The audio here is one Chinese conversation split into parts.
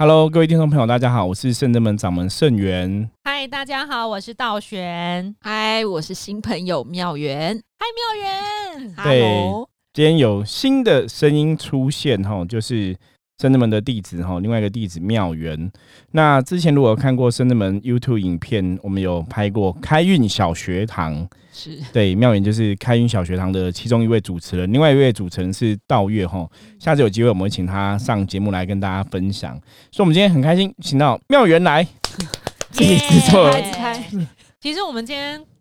Hello，各位听众朋友，大家好，我是圣真门掌门圣元。嗨，大家好，我是道玄。嗨，我是新朋友妙元。嗨，妙元。对，今天有新的声音出现哈，就是。深圳门的弟子哈，另外一个弟子妙元。那之前如果看过圣智门 YouTube 影片，我们有拍过开运小学堂，是对妙元就是开运小学堂的其中一位主持人，另外一位主持人是道月哈。下次有机会我们会请他上节目来跟大家分享。所以，我们今天很开心，请到妙元来。耶！其实我们今天。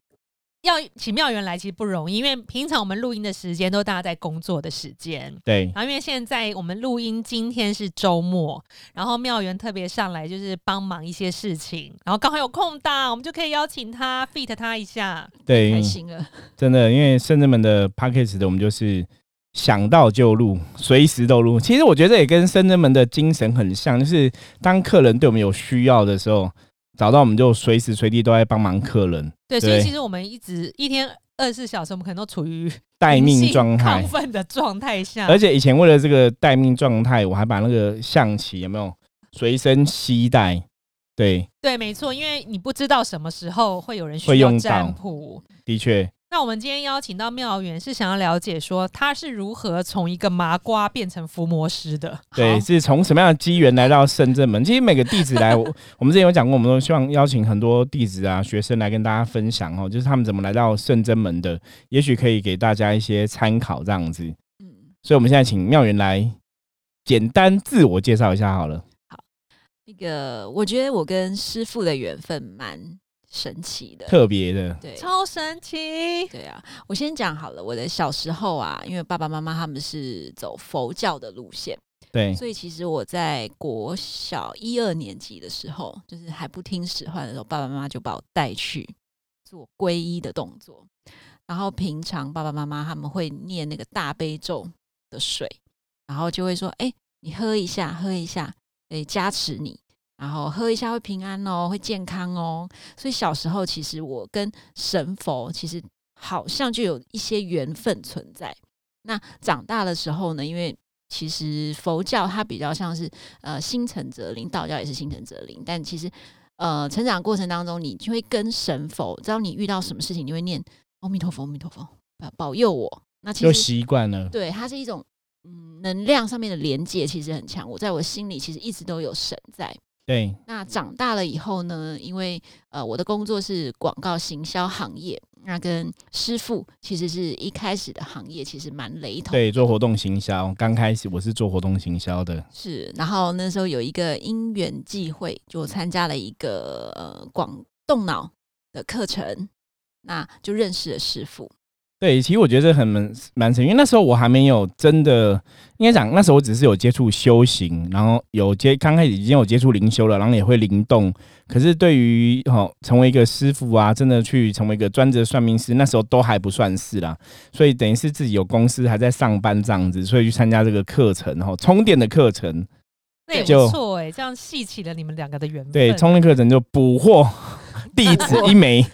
要请妙缘来其实不容易，因为平常我们录音的时间都大家在工作的时间。对。然后因为现在我们录音今天是周末，然后妙缘特别上来就是帮忙一些事情，然后刚好有空档，我们就可以邀请他 fit 他一下。对，开心了。真的，因为圣人们的 p a c k a g e 的我们就是想到就录，随时都录。其实我觉得也跟圣人们的精神很像，就是当客人对我们有需要的时候。找到我们就随时随地都在帮忙客人。对，所以其实我们一直一天二十四小时，我们可能都处于待命状态、亢奋的状态下。而且以前为了这个待命状态，我还把那个象棋有没有随身携带？对，对，没错，因为你不知道什么时候会有人需要占卜。的确。那我们今天邀请到妙元，是想要了解说他是如何从一个麻瓜变成伏魔师的？对，是从什么样的机缘来到圣正门？其实每个弟子来，我 我们之前有讲过，我们都希望邀请很多弟子啊、学生来跟大家分享哦，就是他们怎么来到圣真门的，也许可以给大家一些参考这样子。嗯，所以我们现在请妙元来简单自我介绍一下好了。好，那个我觉得我跟师傅的缘分蛮。神奇的，特别的，对，超神奇。对啊，我先讲好了。我的小时候啊，因为爸爸妈妈他们是走佛教的路线，对，所以其实我在国小一二年级的时候，就是还不听使唤的时候，爸爸妈妈就把我带去做皈依的动作。然后平常爸爸妈妈他们会念那个大悲咒的水，然后就会说：“哎，你喝一下，喝一下，哎，加持你。”然后喝一下会平安哦，会健康哦。所以小时候其实我跟神佛其实好像就有一些缘分存在。那长大的时候呢，因为其实佛教它比较像是呃心诚则灵，道教也是心诚则灵。但其实呃成长过程当中，你就会跟神佛，只要你遇到什么事情，你会念阿弥陀佛，阿弥陀佛，保佑我。那其实习惯了，对，它是一种嗯能量上面的连接，其实很强。我在我心里其实一直都有神在。对，那长大了以后呢？因为呃，我的工作是广告行销行业，那跟师傅其实是一开始的行业其实蛮雷同。对，做活动行销，刚开始我是做活动行销的。是，然后那时候有一个因缘际会，就参加了一个呃广动脑的课程，那就认识了师傅。对，其实我觉得很蛮蛮神，因为那时候我还没有真的应该讲，那时候我只是有接触修行，然后有接刚开始已经有接触灵修了，然后也会灵动。可是对于哦成为一个师傅啊，真的去成为一个专职算命师，那时候都还不算是啦。所以等于是自己有公司还在上班这样子，所以去参加这个课程，然后充电的课程，那也不错哎，这样细起了你们两个的缘分。对，充电课程就捕获。弟子一枚，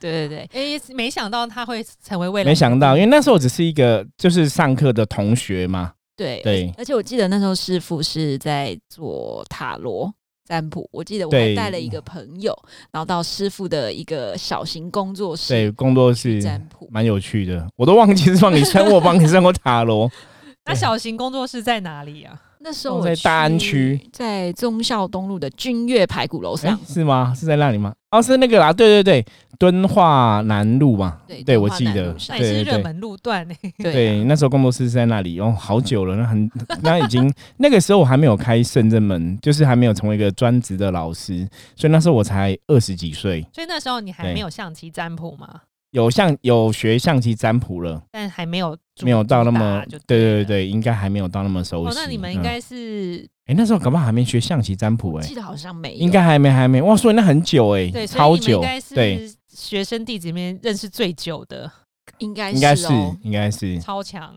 对 对对，哎，没想到他会成为未来。没想到，因为那时候我只是一个就是上课的同学嘛。对对，而且我记得那时候师傅是在做塔罗占卜，我记得我还带了一个朋友，然后到师傅的一个小型工作室，对，工作室占卜，蛮有趣的。我都忘记是帮你算，我帮你算过塔罗。那小型工作室在哪里啊？那时候我在大安区，在忠孝东路的君悦排骨楼上，是吗？是在那里吗？哦，是那个啦，对对对，敦化南路嘛，对，我记得，那也是热门路段呢。对，那时候工作室是在那里，哦，好久了，那很，那已经那个时候我还没有开圣正门，就是还没有成为一个专职的老师，所以那时候我才二十几岁，所以那时候你还没有象棋占卜吗？有象有学象棋占卜了，但还没有没有到那么对对对对，应该还没有到那么熟悉。那你们应该是哎，那时候搞不好还没学象棋占卜哎，记得好像没，应该还没还没。哇，所以那很久哎，对，超久，应该是学生弟子里面认识最久的，应该应该是应该是。超强，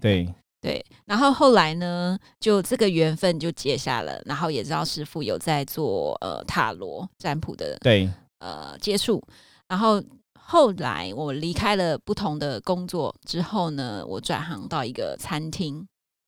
对。对。然后后来呢，就这个缘分就结下了，然后也知道师傅有在做呃塔罗占卜的，对。呃接触，然后。后来我离开了不同的工作之后呢，我转行到一个餐厅，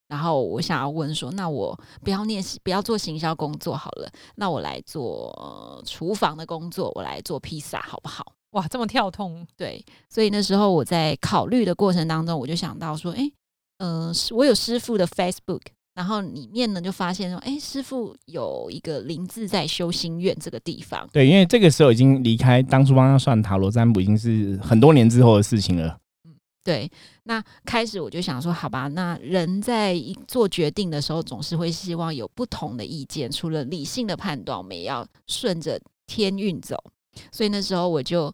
然后我想要问说，那我不要念不要做行销工作好了，那我来做、呃厨房的工作，我来做披萨好不好？哇，这么跳痛，对，所以那时候我在考虑的过程当中，我就想到说，诶，呃，是我有师傅的 Facebook，然后里面呢就发现说，哎，师傅有一个灵自在修心院这个地方，对，因为这个时候已经离开当初帮他算塔罗占卜，已经是很多年之后的事情了。对，那开始我就想说，好吧，那人在一做决定的时候，总是会希望有不同的意见，除了理性的判断，我们也要顺着天运走。所以那时候我就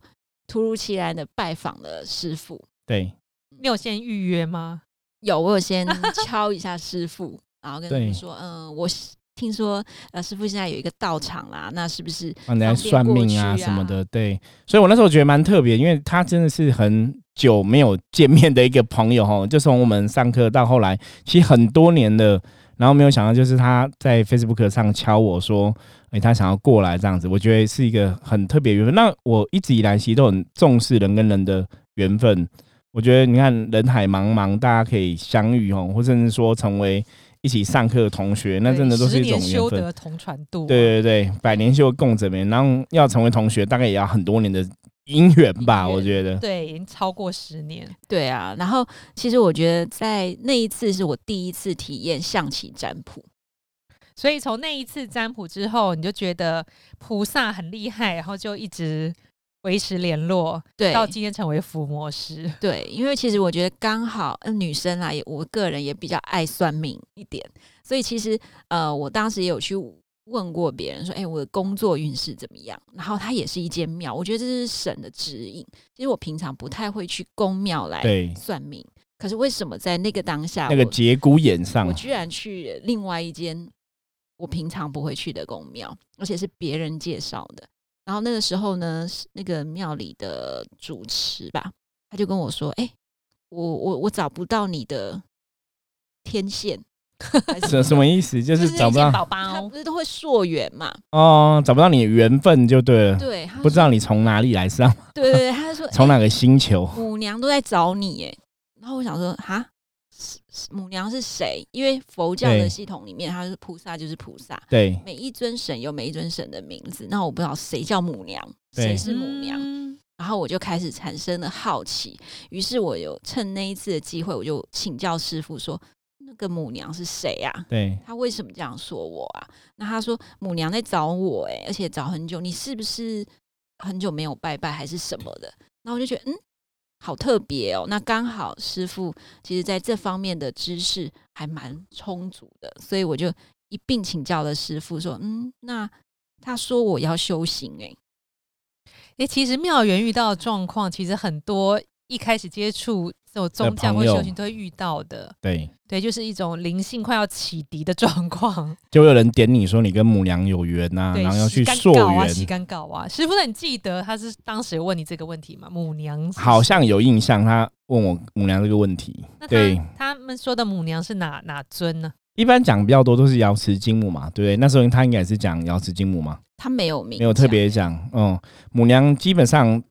突如其来的拜访了师傅，对，你有先预约吗？有我有先 敲一下师傅，然后跟他们说，嗯、我听说呃师傅现在有一个道场啦，那是不是帮人家方便算命啊啊什么的，对。所以我那时候觉得蛮特别，因为他真的是很久没有见面的一个朋友哈，就从我们上课到后来，其实很多年的，然后没有想到就是他在 Facebook 上敲我说，诶，他想要过来这样子，我觉得是一个很特别的缘分。那我一直以来其实都很重视人跟人的缘分，我觉得你看人海茫茫，大家可以相遇哦，或甚至说成为一起上课的同学，那真的都是一种修缘分。得同船渡啊、对对对，百年修共枕眠，然后要成为同学，大概也要很多年的姻缘吧，我觉得。对，已经超过十年。对啊？然后其实我觉得在那一次是我第一次体验象棋占卜。所以从那一次占卜之后，你就觉得菩萨很厉害，然后就一直维持联络，对，到今天成为伏魔师。对，因为其实我觉得刚好，呃，女生啦，也我个人也比较爱算命一点，所以其实呃，我当时也有去问过别人说，哎、我的工作运势怎么样？然后它也是一间庙，我觉得这是神的指引。其实我平常不太会去宫庙来算命，可是为什么在那个当下，那个我节骨眼上我，居然去另外一间我平常不会去的宫庙，而且是别人介绍的。然后那个时候呢，那个庙里的主持吧，他就跟我说：“哎、我我我找不到你的天线，什什么意思？就是找不到见宝宝他不，是都会溯源嘛？哦，找不到你的缘分就对了，对，不知道你从哪里来上，对对对，他就说从哪个星球？母娘都在找你耶。然后我想说，哈，母娘是谁？因为佛教的系统里面，它是菩萨就是菩萨，对每一尊神有每一尊神的名字，那我不知道谁叫母娘，谁是母娘，嗯然后我就开始产生了好奇，于是我有趁那一次的机会，我就请教师傅说，那个母娘是谁啊？对他为什么这样说我啊？那他说母娘在找我、欸，而且找很久，你是不是很久没有拜拜还是什么的？然后我就觉得，嗯，好特别哦。那刚好师傅其实在这方面的知识还蛮充足的，所以我就一并请教了师傅，说，嗯，那他说我要修行、欸，诶，其实妙缘遇到的状况，其实很多一开始接触这种宗教或修行都会遇到的。对，对，就是一种灵性快要启迪的状况。就会有人点你说你跟母娘有缘呐，对，然后要去溯源，干搞啊。师傅，那你记得他是当时有问你这个问题吗？母娘好像有印象，他问我母娘这个问题那，对。他他们说的母娘是哪哪尊呢？一般讲比较多都是瑶池金母嘛，对不对？那时候他应该也是讲瑶池金母嘛，他没有名，没有特别讲。嗯，母娘基本上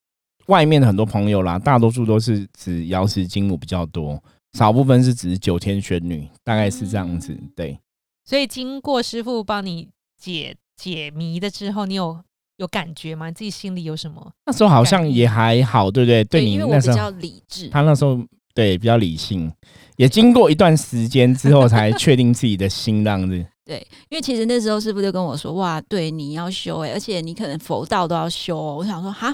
外面的很多朋友啦，大多数都是指瑶池金母比较多，少部分是指九天玄女，大概是这样子。嗯对，所以经过师傅帮你解解谜的之后，你有有感觉吗？你自己心里有什么？那时候好像也还好，对不对？对，你那时候比较理智，他那时候对比较理性，也经过一段时间之后才确定自己的心，这样子。对，因为其实那时候师傅就跟我说，哇，对，你要修哎、而且你可能佛道都要修、哦。我想说，哈，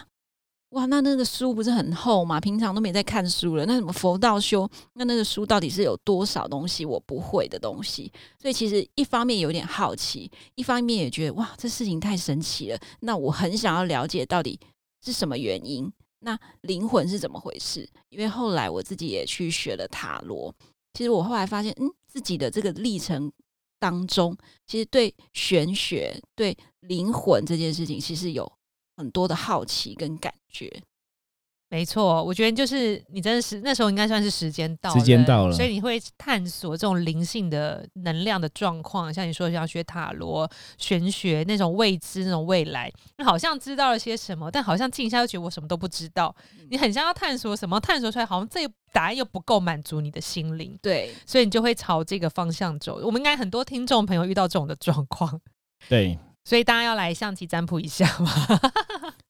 哇，那那个书不是很厚吗？平常都没在看书了，那什么佛道修，那那个书到底是有多少东西我不会的东西？所以其实一方面有点好奇，一方面也觉得哇，这事情太神奇了。那我很想要了解到底是什么原因，那灵魂是怎么回事？因为后来我自己也去学了塔罗，其实我后来发现，嗯，自己的这个历程当中，其实对玄学、对灵魂这件事情，其实有很多的好奇跟感觉。没错，我觉得就是你真的是那时候应该算是时间到了，时间到了所以你会探索这种灵性的能量的状况，像你说要学塔罗、玄学那种未知、那种未来，你好像知道了些什么，但好像静一下又觉得我什么都不知道。你很像要探索什么，探索出来好像这个答案又不够满足你的心灵，对，所以你就会朝这个方向走。我们应该很多听众朋友遇到这种的状况，对，所以大家要来象棋占卜一下嘛。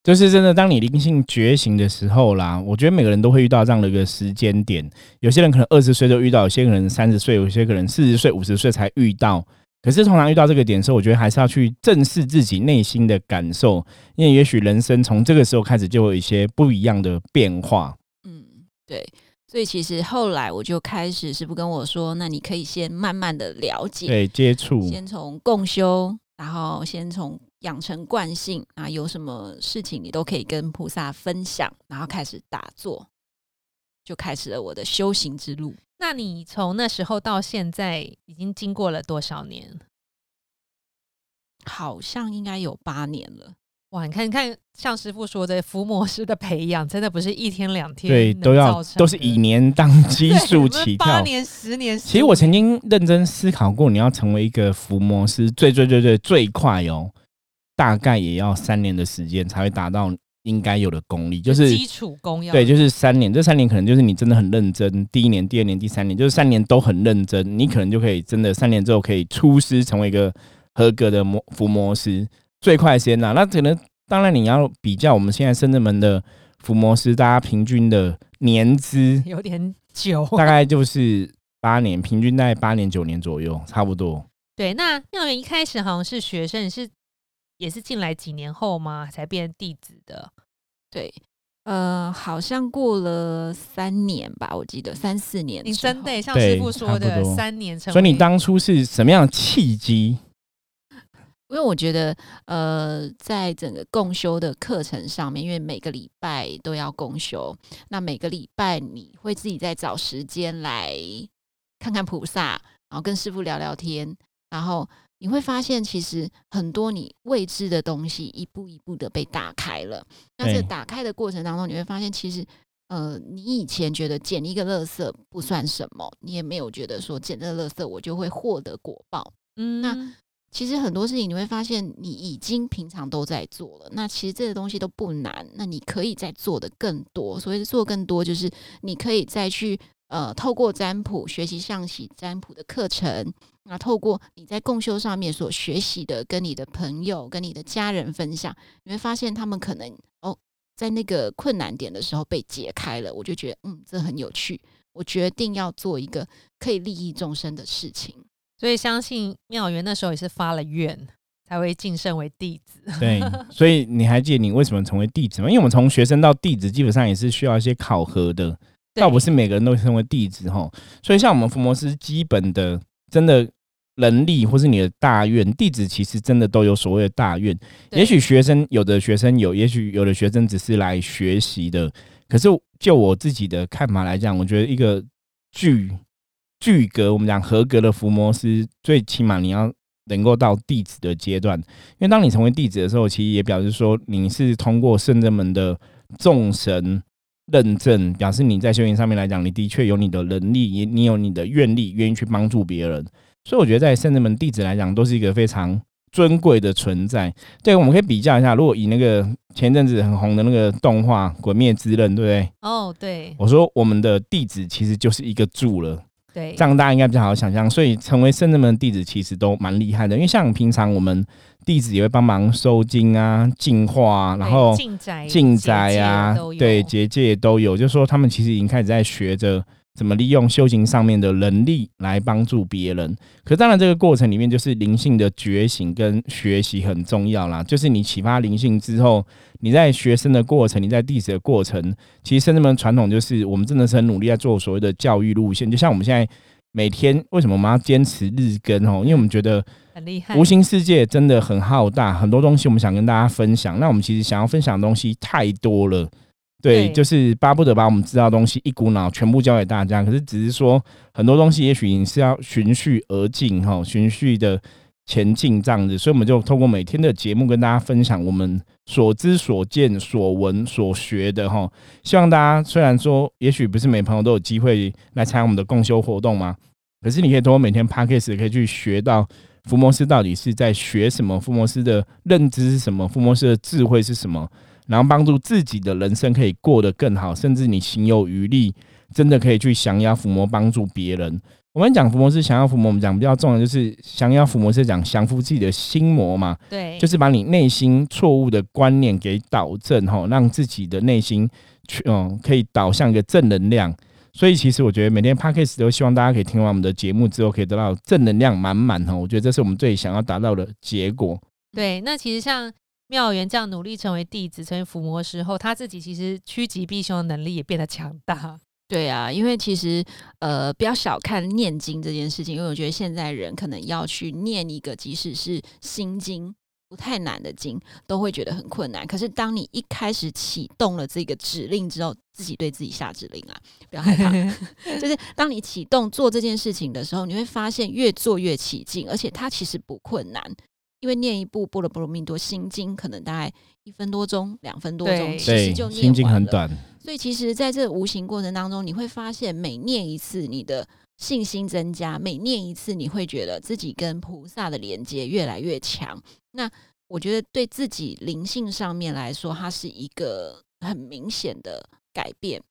就是真的，当你灵性觉醒的时候啦，我觉得每个人都会遇到这样的一个时间点。有些人可能二十岁就遇到，有些人三十岁，有些可能四十岁、五十岁才遇到。可是通常遇到这个点的时候，我觉得还是要去正视自己内心的感受，因为也许人生从这个时候开始就有一些不一样的变化。嗯，对。所以其实后来我就开始师傅跟我说，那你可以先慢慢的了解，对，接触，先从共修，然后先从。养成惯性啊，有什么事情你都可以跟菩萨分享，然后开始打坐，就开始了我的修行之路。那你从那时候到现在，已经经过了多少年？好像应该有八年了。哇，你看，你看，像师傅说的，伏魔师的培养，真的不是一天两天，对，都要都是以年当 基数起跳，八年、十年。其实我曾经认真思考过，你要成为一个伏魔师，最最最最最快哦。大概也要三年的时间才会达到应该有的功力，就是基础功要对，就是三年。这三年可能就是你真的很认真，第一年、第二年、第三年，就是三年都很认真，你可能就可以真的三年之后可以出师成为一个合格的魔伏魔师。最快时间呐，那可能当然你要比较我们现在深圳门的伏魔师，大家平均的年资 有点久，大概就是八年，平均在八年九年左右，差不多。对，那妙元一开始好像是学生是。也是进来几年后吗？才变弟子的？对，呃，好像过了三年吧，我记得三四年。你真的像师傅说的三年成，所以你当初是什么样的契机？因为我觉得，呃，在整个共修的课程上面，因为每个礼拜都要共修，那每个礼拜你会自己再找时间来看看菩萨，然后跟师傅聊聊天，然后。你会发现，其实很多你未知的东西一步一步的被打开了。那这打开的过程当中，你会发现，其实呃，你以前觉得捡一个垃圾不算什么，你也没有觉得说捡这个垃圾我就会获得果报。嗯，那其实很多事情你会发现，你已经平常都在做了。那其实这些东西都不难，那你可以再做的更多。所谓的做更多，就是你可以再去呃，透过占卜学习象棋占卜的课程。那透过你在共修上面所学习的，跟你的朋友、跟你的家人分享，你会发现他们可能哦，在那个困难点的时候被解开了。我就觉得，嗯，这很有趣。我决定要做一个可以利益众生的事情。所以，相信妙元那时候也是发了愿，才会晋升为弟子。对，所以你还记得你为什么成为弟子吗？因为我们从学生到弟子，基本上也是需要一些考核的，倒不是每个人都成为弟子哈。所以，像我们伏魔师基本的，真的。能力或是你的大愿，弟子其实真的都有所谓的大愿。也许学生有的学生有，也许有的学生只是来学习的。可是就我自己的看法来讲，我觉得一个具具格，我们讲合格的伏魔师，最起码你要能够到弟子的阶段。因为当你成为弟子的时候，其实也表示说你是通过圣人们的众神认证，表示你在修行上面来讲，你的确有你的能力，也你有你的愿力，愿意去帮助别人。所以我觉得，在圣人门弟子来讲，都是一个非常尊贵的存在。对，我们可以比较一下，如果以那个前阵子很红的那个动画《鬼灭之刃》，对不对？哦，对。我说我们的弟子其实就是一个柱了。对，这样大家应该比较好想象。所以成为圣人门弟子，其实都蛮厉害的。因为像平常我们弟子也会帮忙收金啊、净化，然后进宅、进宅啊，对，结界都有。就是说他们其实已经开始在学着。怎么利用修行上面的能力来帮助别人？可当然，这个过程里面就是灵性的觉醒跟学习很重要啦。就是你启发灵性之后，你在学生的过程，你在弟子的过程，其实甚至们传统就是我们真的是很努力在做所谓的教育路线。就像我们现在每天为什么我们要坚持日更哦？因为我们觉得很厉害，无形世界真的很浩大，很多东西我们想跟大家分享。那我们其实想要分享的东西太多了。对，就是巴不得把我们知道的东西一股脑全部教给大家。可是只是说很多东西，也许你是要循序而进哈，循序的前进这样子，所以我们就通过每天的节目跟大家分享我们所知所见所闻所学的哈。希望大家虽然说也许不是每朋友都有机会来参加我们的共修活动嘛，可是你可以通过每天 p a c k a g e 可以去学到福摩斯到底是在学什么，福摩斯的认知是什么，福摩斯的智慧是什么，然后帮助自己的人生可以过得更好，甚至你心有余力。真的可以去降妖伏魔，帮助别人。我们讲伏魔是降妖伏魔，我们讲比较重要就是降妖伏魔是讲降服自己的心魔嘛。对，就是把你内心错误的观念给导正哈，让自己的内心去嗯可以导向一个正能量。所以其实我觉得每天 p a c k a g e 都希望大家可以听完我们的节目之后，可以得到正能量满满哈。我觉得这是我们最想要达到的结果。对，那其实像妙元这样努力成为弟子、成为伏魔师后，他自己其实趋吉避凶的能力也变得强大。对啊，因为其实呃，不要小看念经这件事情，因为我觉得现在人可能要去念一个，即使是心经不太难的经，都会觉得很困难。可是当你一开始启动了这个指令之后，自己对自己下指令啊，不要害怕。就是当你启动做这件事情的时候，你会发现越做越起劲，而且它其实不困难，因为念一部《波罗波罗蜜多心经》可能大概一分多钟、两分多钟，其实就心经很短。所以其实，在这无形过程当中，你会发现，每念一次，你的信心增加；每念一次，你会觉得自己跟菩萨的连接越来越强。那我觉得，对自己灵性上面来说，它是一个很明显的改变。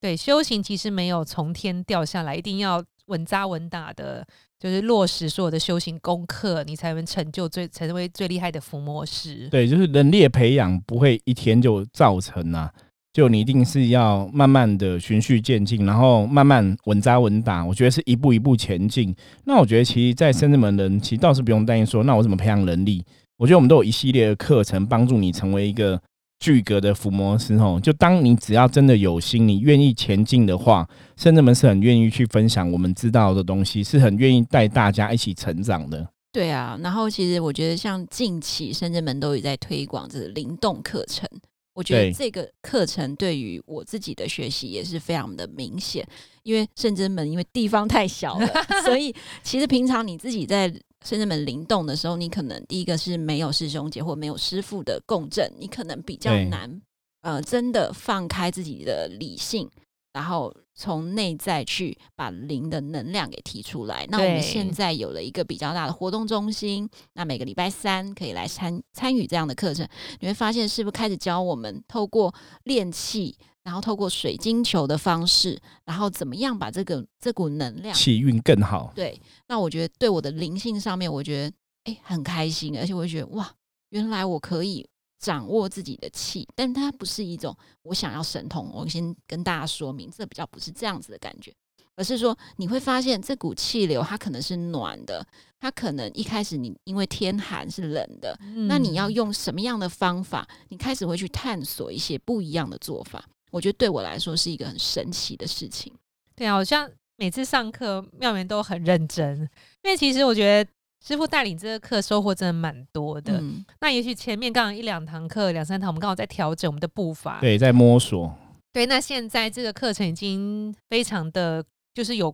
对，修行其实没有从天掉下来，一定要稳扎稳打的，就是落实所有的修行功课，你才能成就最成为最厉害的伏魔师。对，就是能力的培养不会一天就造成啊。就你一定是要慢慢的循序渐进，然后慢慢稳扎稳打。我觉得是一步一步前进。那我觉得其实，在深圳门人其实倒是不用担心说，那我怎么培养能力？我觉得我们都有一系列的课程帮助你成为一个巨格的伏魔师。吼，就当你只要真的有心，你愿意前进的话，深圳门是很愿意去分享我们知道的东西，是很愿意带大家一起成长的。对啊，然后其实我觉得像近期深圳门都有在推广这个灵动课程。我觉得这个课程对于我自己的学习也是非常的明显，因为圣真门因为地方太小了，所以其实平常你自己在圣真门灵动的时候，你可能第一个是没有师兄姐或没有师傅的共振，你可能比较难，呃，真的放开自己的理性。然后从内在去把灵的能量给提出来。那我们现在有了一个比较大的活动中心，那每个礼拜三可以来参参与这样的课程。你会发现，是不是开始教我们透过练气，然后透过水晶球的方式，然后怎么样把这个这股能量气运更好？对。那我觉得对我的灵性上面，我觉得哎很开心，而且我觉得哇，原来我可以。掌握自己的气，但它不是一种我想要神通。我先跟大家说明，这比较不是这样子的感觉，而是说你会发现这股气流它可能是暖的，它可能一开始你因为天寒是冷的，那你要用什么样的方法？你开始会去探索一些不一样的做法。我觉得对我来说是一个很神奇的事情。对啊，好像每次上课妙元都很认真，因为其实我觉得。师傅带领这个课收获真的蛮多的。那也许前面刚刚一两堂课、两三堂，我们刚好在调整我们的步伐，对，在摸索。对，那现在这个课程已经非常的，就是有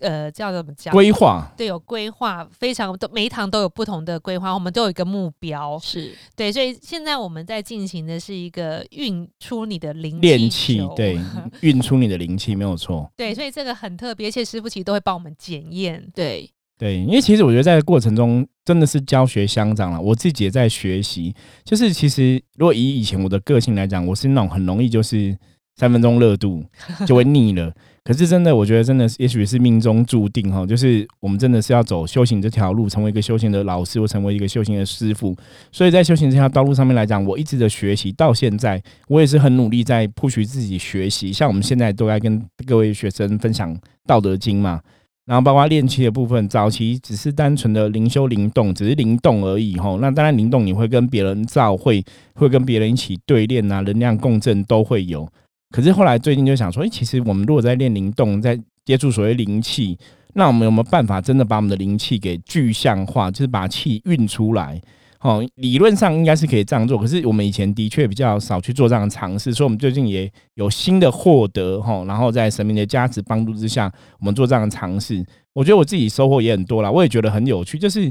呃叫怎么讲？规划。对，有规划，非常都每一堂都有不同的规划，我们都有一个目标。是对，所以现在我们在进行的是一个运出你的灵练气，对，运出你的灵气没有错。对，所以这个很特别，而且师傅其实都会帮我们检验。对。对，因为其实我觉得在过程中真的是教学相长了，我自己也在学习。就是其实如果以以前我的个性来讲，我是那种很容易就是三分钟热度就会腻了。可是真的，我觉得真的也许是命中注定哈，就是我们真的是要走修行这条路，成为一个修行的老师，或成为一个修行的师傅。所以在修行这条道路上面来讲，我一直的学习到现在，我也是很努力在 push 自己学习。像我们现在都在跟各位学生分享《道德经》嘛。然后包括练气的部分，早期只是单纯的灵修灵动，只是灵动而已哈。那当然灵动你会跟别人造会，会跟别人一起对练啊，能量共振都会有。可是后来最近就想说，哎，其实我们如果在练灵动，在接触所谓灵气，那我们有没有办法真的把我们的灵气给具象化，就是把气运出来？哦，理论上应该是可以这样做，可是我们以前的确比较少去做这样的尝试，所以我们最近也有新的获得哈，然后在神明的加持帮助之下，我们做这样的尝试，我觉得我自己收获也很多啦，我也觉得很有趣，就是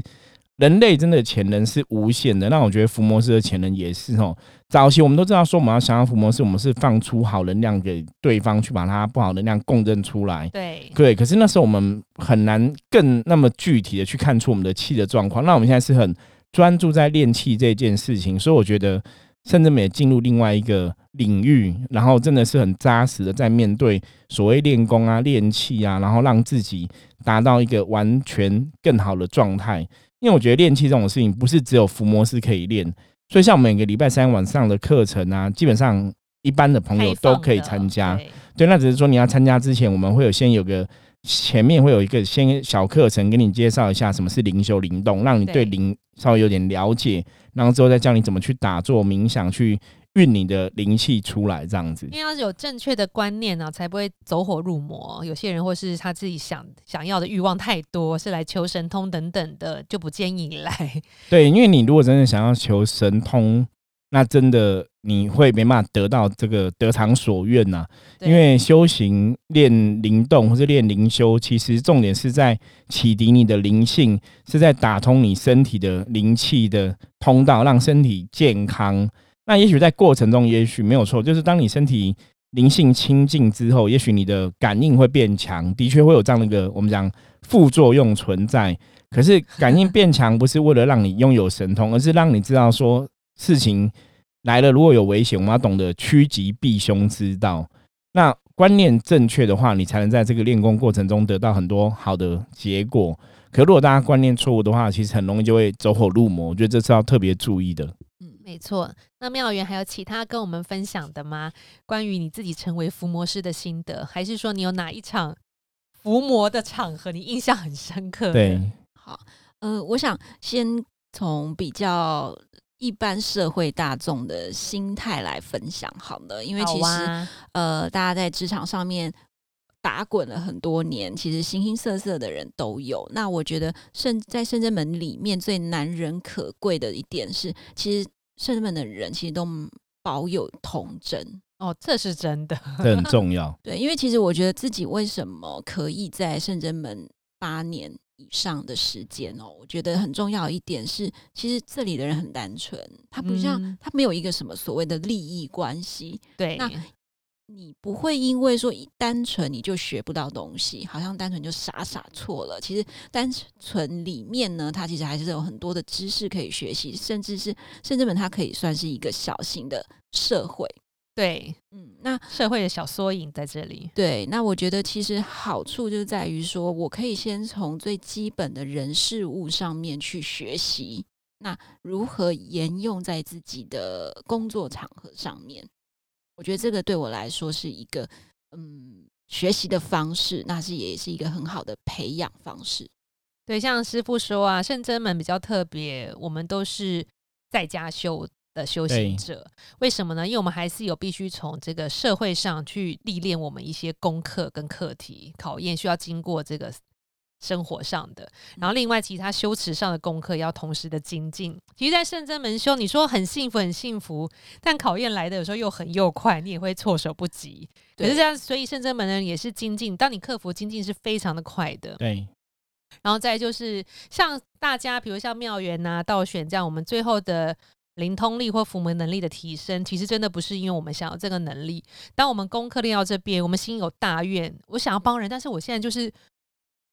人类真的潜能是无限的。那我觉得福摩斯的潜能也是哦。早期我们都知道说，我们要想要福摩斯，我们是放出好能量给对方，去把它不好能量共振出来。对对，可是那时候我们很难更那么具体的去看出我们的气的状况。那我们现在是很专注在练气这件事情，所以我觉得甚至也进入另外一个领域，然后真的是很扎实的在面对所谓练功啊、练气啊，然后让自己达到一个完全更好的状态。因为我觉得练气这种事情不是只有伏魔师可以练，所以像每个礼拜三晚上的课程啊，基本上一般的朋友都可以参加。对，那只是说你要参加之前，我们会有先有个前面会有一个先小课程，给你介绍一下什么是灵修灵动，让你对灵稍微有点了解，然后之后再教你怎么去打坐冥想去。运你的灵气出来，这样子，因为要是有正确的观念呢，才不会走火入魔。有些人或是他自己想想要的欲望太多，是来求神通等等的，就不建议来。对，因为你如果真的想要求神通，那真的你会没办法得到这个得偿所愿呐。因为修行练灵动或者练灵修，其实重点是在启迪你的灵性，是在打通你身体的灵气的通道，让身体健康。那也许在过程中，也许没有错，就是当你身体灵性清净之后，也许你的感应会变强，的确会有这样的一个我们讲副作用存在。可是感应变强不是为了让你拥有神通，而是让你知道说事情来了，如果有危险，我们要懂得趋吉避凶之道。那观念正确的话，你才能在这个练功过程中得到很多好的结果。可如果大家观念错误的话，其实很容易就会走火入魔。我觉得这是要特别注意的。嗯没错，那妙元还有其他跟我们分享的吗？关于你自己成为伏魔师的心得，还是说你有哪一场伏魔的场合你印象很深刻？对，好，呃，我想先从比较一般社会大众的心态来分享，好的，因为其实呃，大家在职场上面打滚了很多年，其实形形色色的人都有。那我觉得圣在圣真门里面最难人可贵的一点是，其实。圣人们的人其实都保有童真哦，这是真的，这很重要。对，因为其实我觉得自己为什么可以在圣真门八年以上的时间哦，我觉得很重要一点是，其实这里的人很单纯，他不像他没有一个什么所谓的利益关系。对，那。你不会因为说单纯你就学不到东西，好像单纯就傻傻错了。其实单纯里面呢，它其实还是有很多的知识可以学习，甚至是甚至本它可以算是一个小型的社会。对，嗯，那社会的小缩影在这里。对，那我觉得其实好处就在于说，我可以先从最基本的人事物上面去学习，那如何沿用在自己的工作场合上面。我觉得这个对我来说是一个嗯学习的方式，那是也是一个很好的培养方式。对，像师傅说啊，圣真门比较特别，我们都是在家修的修行者。为什么呢？因为我们还是有必须从这个社会上去历练我们一些功课跟课题考验，需要经过这个。生活上的，然后另外其他修持上的功课要同时的精进。其实，在圣真门修，你说很幸福，很幸福，但考验来的有时候又很又快，你也会措手不及。可是这样，所以圣真门人也是精进。当你克服精进是非常的快的。对。然后再就是像大家，比如像妙缘呐、道选这样，我们最后的灵通力或符门能力的提升，其实真的不是因为我们想要这个能力。当我们功课练到这边，我们心有大愿，我想要帮人，但是我现在就是。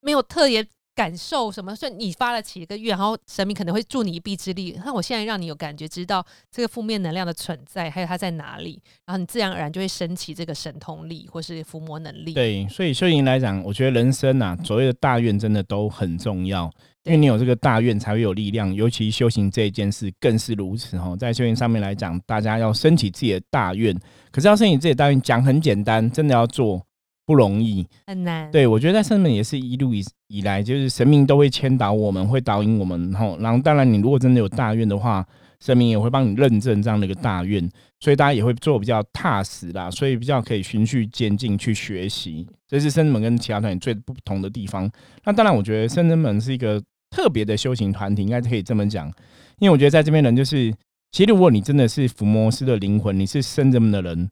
没有特别感受什么，所以你发了起一个愿，然后神明可能会助你一臂之力。那我现在让你有感觉，知道这个负面能量的存在，还有它在哪里，然后你自然而然就会升起这个神通力或是伏魔能力。对，所以修行来讲，我觉得人生啊，所谓的大愿真的都很重要，因为你有这个大愿才会有力量。尤其修行这一件事更是如此哈。在修行上面来讲，大家要升起自己的大愿，可是要升起自己的大愿，讲很简单，真的要做。不容易，很难。对我觉得在圣门也是一路以以来，就是神明都会牵导我们，会导引我们。后，然后当然你如果真的有大愿的话，神明也会帮你认证这样的一个大愿，所以大家也会做比较踏实啦，所以比较可以循序渐进去学习。这是圣门跟其他团体最不同的地方。那当然，我觉得深圳门是一个特别的修行团体，应该可以这么讲。因为我觉得在这边人就是，其实如果你真的是伏魔师的灵魂，你是深圳门的人。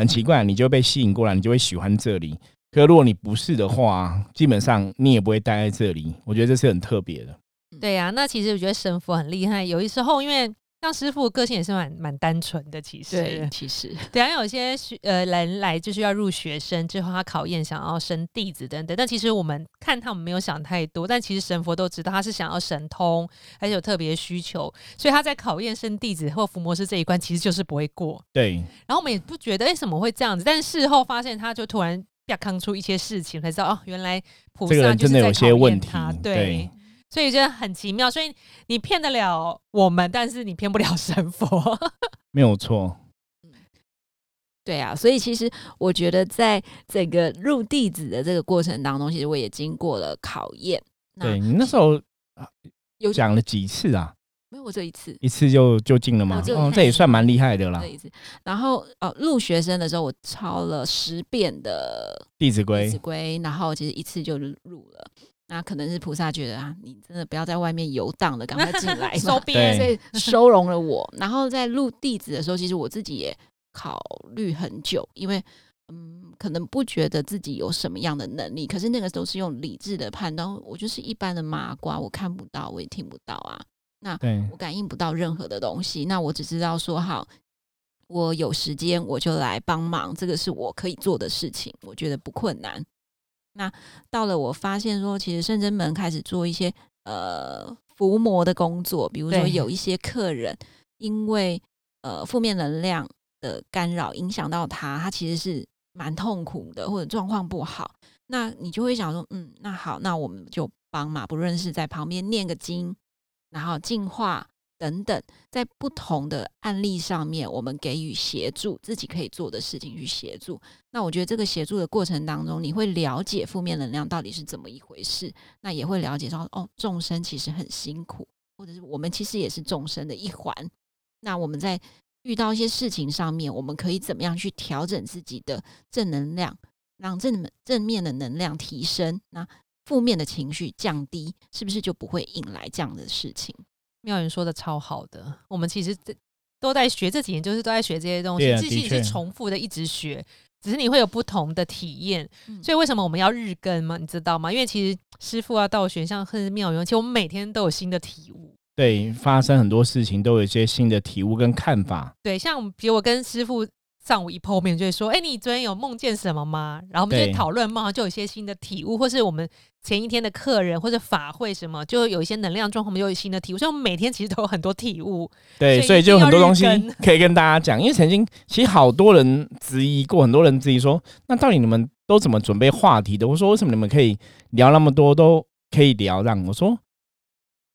很奇怪，你就被吸引过来，你就会喜欢这里。可如果你不是的话，基本上你也不会待在这里。我觉得这是很特别的。对呀、那其实我觉得神佛很厉害，有一时候因为像师傅个性也是蛮蛮单纯的，其实对，其实对啊，有些学呃人来就是要入学生之后，他考验想要升弟子等等，但其实我们看他们没有想太多，但其实神佛都知道他是想要神通，还是有特别需求，所以他在考验升弟子或伏魔师这一关，其实就是不会过。对，然后我们也不觉得哎、诶怎么会这样子，但事后发现他就突然啪康出一些事情，才知道哦，原来菩萨就是真的有些在考验问题对。所以觉得很奇妙，所以你骗得了我们，但是你骗不了神佛。没有错。对啊，所以其实我觉得在整个入弟子的这个过程当中，其实我也经过了考验。那对你那时候有讲了几次啊？没有我这一次，一次就就进了吗哦这也算蛮厉害的啦这。一次，然后呃，入学生的时候我抄了十遍的《弟子《规弟子》规》，然后其实一次就入了。那可能是菩萨觉得啊，你真的不要在外面游荡了，赶快进来 收，编，所以收容了我。然后在录弟子的时候，其实我自己也考虑很久，因为嗯，可能不觉得自己有什么样的能力，可是那个时候是用理智的判断，我就是一般的麻瓜，我看不到，我也听不到啊，那我感应不到任何的东西。那我只知道说好。我有时间我就来帮忙，这个是我可以做的事情，我觉得不困难。那到了我发现说，其实圣真门开始做一些呃伏魔的工作，比如说有一些客人因为呃负面能量的干扰影响到他，他其实是蛮痛苦的，或者状况不好。那你就会想说，嗯，那好，那我们就帮嘛，不论是在旁边念个经，然后净化等等，在不同的案例上面，我们给予协助，自己可以做的事情去协助。那我觉得这个协助的过程当中，你会了解负面能量到底是怎么一回事，那也会了解到哦，众生其实很辛苦，或者是我们其实也是众生的一环。那我们在遇到一些事情上面，我们可以怎么样去调整自己的正能量，让正正面的能量提升，那负面的情绪降低，是不是就不会引来这样的事情？妙云说的超好的，我们其实这都在学这几年，就是都在学这些东西对，啊这其实是重复的，一直学，只是你会有不同的体验。嗯所以为什么我们要日更吗？你知道吗？因为其实师傅啊道学，像或者是妙云，其实我们每天都有新的体悟。对，发生很多事情都有一些新的体悟跟看法。对，像比如我跟师傅上午一碰面，就会说：“哎、你昨天有梦见什么吗？”然后我们就讨论梦，然后就有一些新的体悟，或是我们前一天的客人或者法会什么，就有一些能量状况，我们就有新的体悟。所以我们每天其实都有很多体悟。对，所以就很多东西可以跟大家讲。因为曾经其实好多人质疑过，很多人质疑说，那到底你们都怎么准备话题的？我说为什么你们可以聊那么多，都可以聊？让我说，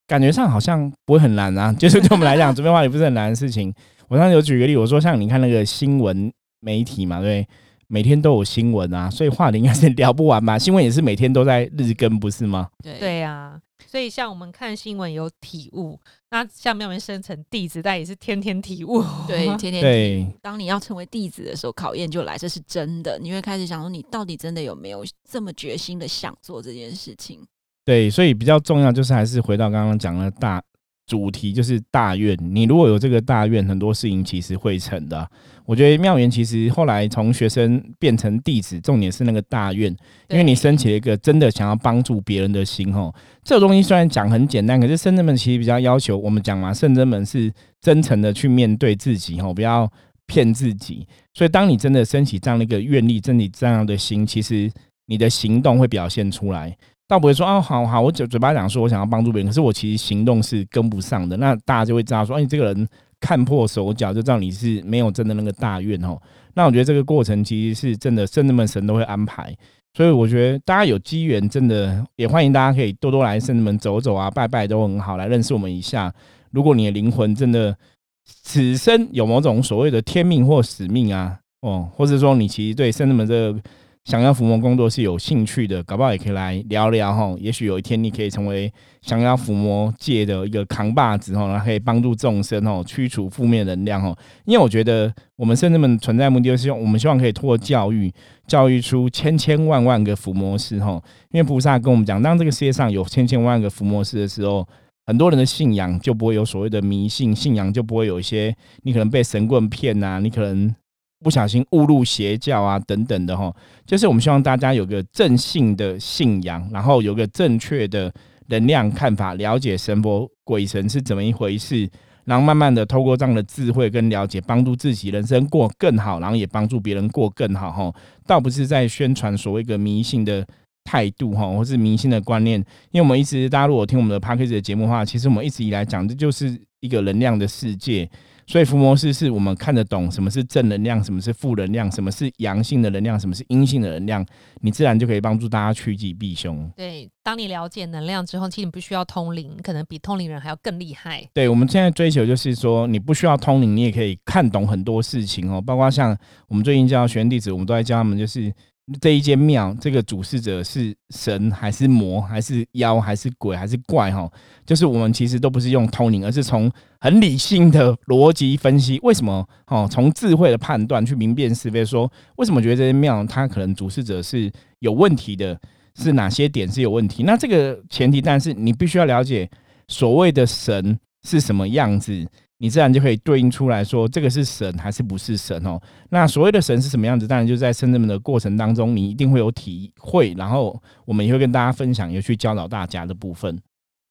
感觉上好像不会很难啊，就是对我们来讲，准备话也不是很难的事情。我上次有举个例，我说像你看那个新闻媒体嘛，对，每天都有新闻啊，所以话题应该是聊不完吧？新闻也是每天都在日更，不是吗？对对啊、所以像我们看新闻有体悟，那像妙文生成弟子，但也是天天体悟。对，天天对当你要成为弟子的时候，考验就来，这是真的。你会开始想说，你到底真的有没有这么决心的想做这件事情？对，所以比较重要就是还是回到刚刚讲的大主题，就是大愿。你如果有这个大愿，很多事情其实会成的啊。我觉得妙元其实后来从学生变成弟子，重点是那个大愿，因为你升起了一个真的想要帮助别人的心吼。这个东西虽然讲很简单，可是圣真门其实比较要求我们讲嘛，圣真门是真诚的去面对自己吼，不要骗自己。所以当你真的升起这样的一个愿力，真的这样的心，其实你的行动会表现出来。倒不会说啊，好好，我嘴嘴巴讲说我想要帮助别人，可是我其实行动是跟不上的，那大家就会知道说，哎，你这个人看破手脚，就知道你是没有真的那个大愿哦。那我觉得这个过程其实是真的，圣人们神都会安排，所以我觉得大家有机缘，真的也欢迎大家可以多多来圣人们走走啊，拜拜都很好，来认识我们一下。如果你的灵魂真的此生有某种所谓的天命或使命啊，哦，或者说你其实对圣人们这个想要伏魔工作是有兴趣的，搞不好也可以来聊聊哈。也许有一天你可以成为降妖伏魔界的一个扛把子哈，然后可以帮助众生哦，驱除负面能量哦。因为我觉得我们圣人们存在目的就是用我们希望可以通过教育，教育出千千万万个伏魔师哈。因为菩萨跟我们讲，当这个世界上有千千万万个伏魔师的时候，很多人的信仰就不会有所谓的迷信，信仰就不会有一些你可能被神棍骗呐、你可能不小心误入邪教啊等等的哈。就是我们希望大家有个正性的信仰，然后有个正确的能量看法，了解神佛鬼神是怎么一回事，然后慢慢的透过这样的智慧跟了解，帮助自己人生过更好，然后也帮助别人过更好哈。倒不是在宣传所谓一个迷信的态度哈，或是迷信的观念，因为我们一直大家如果听我们的 p a c k a g e 的节目的话，其实我们一直以来讲的就是一个能量的世界。所以伏魔师是我们看得懂什么是正能量，什么是负能量，什么是阳性的能量，什么是阴性的能量，你自然就可以帮助大家趋吉避凶。对，当你了解能量之后，其实你不需要通灵，可能比通灵人还要更厉害。对，我们现在追求就是说，你不需要通灵，你也可以看懂很多事情哦，包括像我们最近教学员弟子，我们都在教他们就是。这一间庙，这个主事者是神还是魔，还是妖，还是鬼，还是怪？哈，就是我们其实都不是用通灵，而是从很理性的逻辑分析，为什么？哦，从智慧的判断去明辨是非，说为什么觉得这间庙它可能主事者是有问题的，是哪些点是有问题？那这个前提，但是你必须要了解所谓的神是什么样子。你自然就可以对应出来说，这个是神还是不是神哦？那所谓的神是什么样子？当然就在圣人们的过程当中，你一定会有体会，然后我们也会跟大家分享，也去教导大家的部分。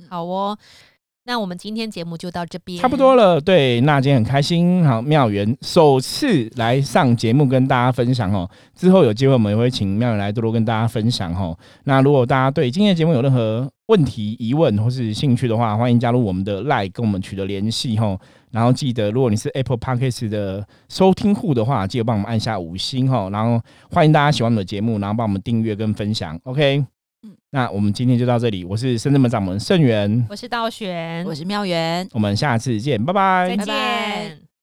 好哦。那我们今天节目就到这边，差不多了。对，那今天很开心，好，妙缘首次来上节目跟大家分享哦。之后有机会我们也会请妙缘来多多跟大家分享哦。那如果大家对今天的节目有任何问题、疑问或是兴趣的话，欢迎加入我们的 Line 跟我们取得联系哈。然后记得，如果你是 Apple Podcast 的收听户的话，记得帮我们按下五星哈。然后欢迎大家喜欢我们的节目，然后帮我们订阅跟分享。OK。那我们今天就到这里。我是深圳门掌门盛元，我是道玄，我是妙元，我们下次见，拜拜，再见。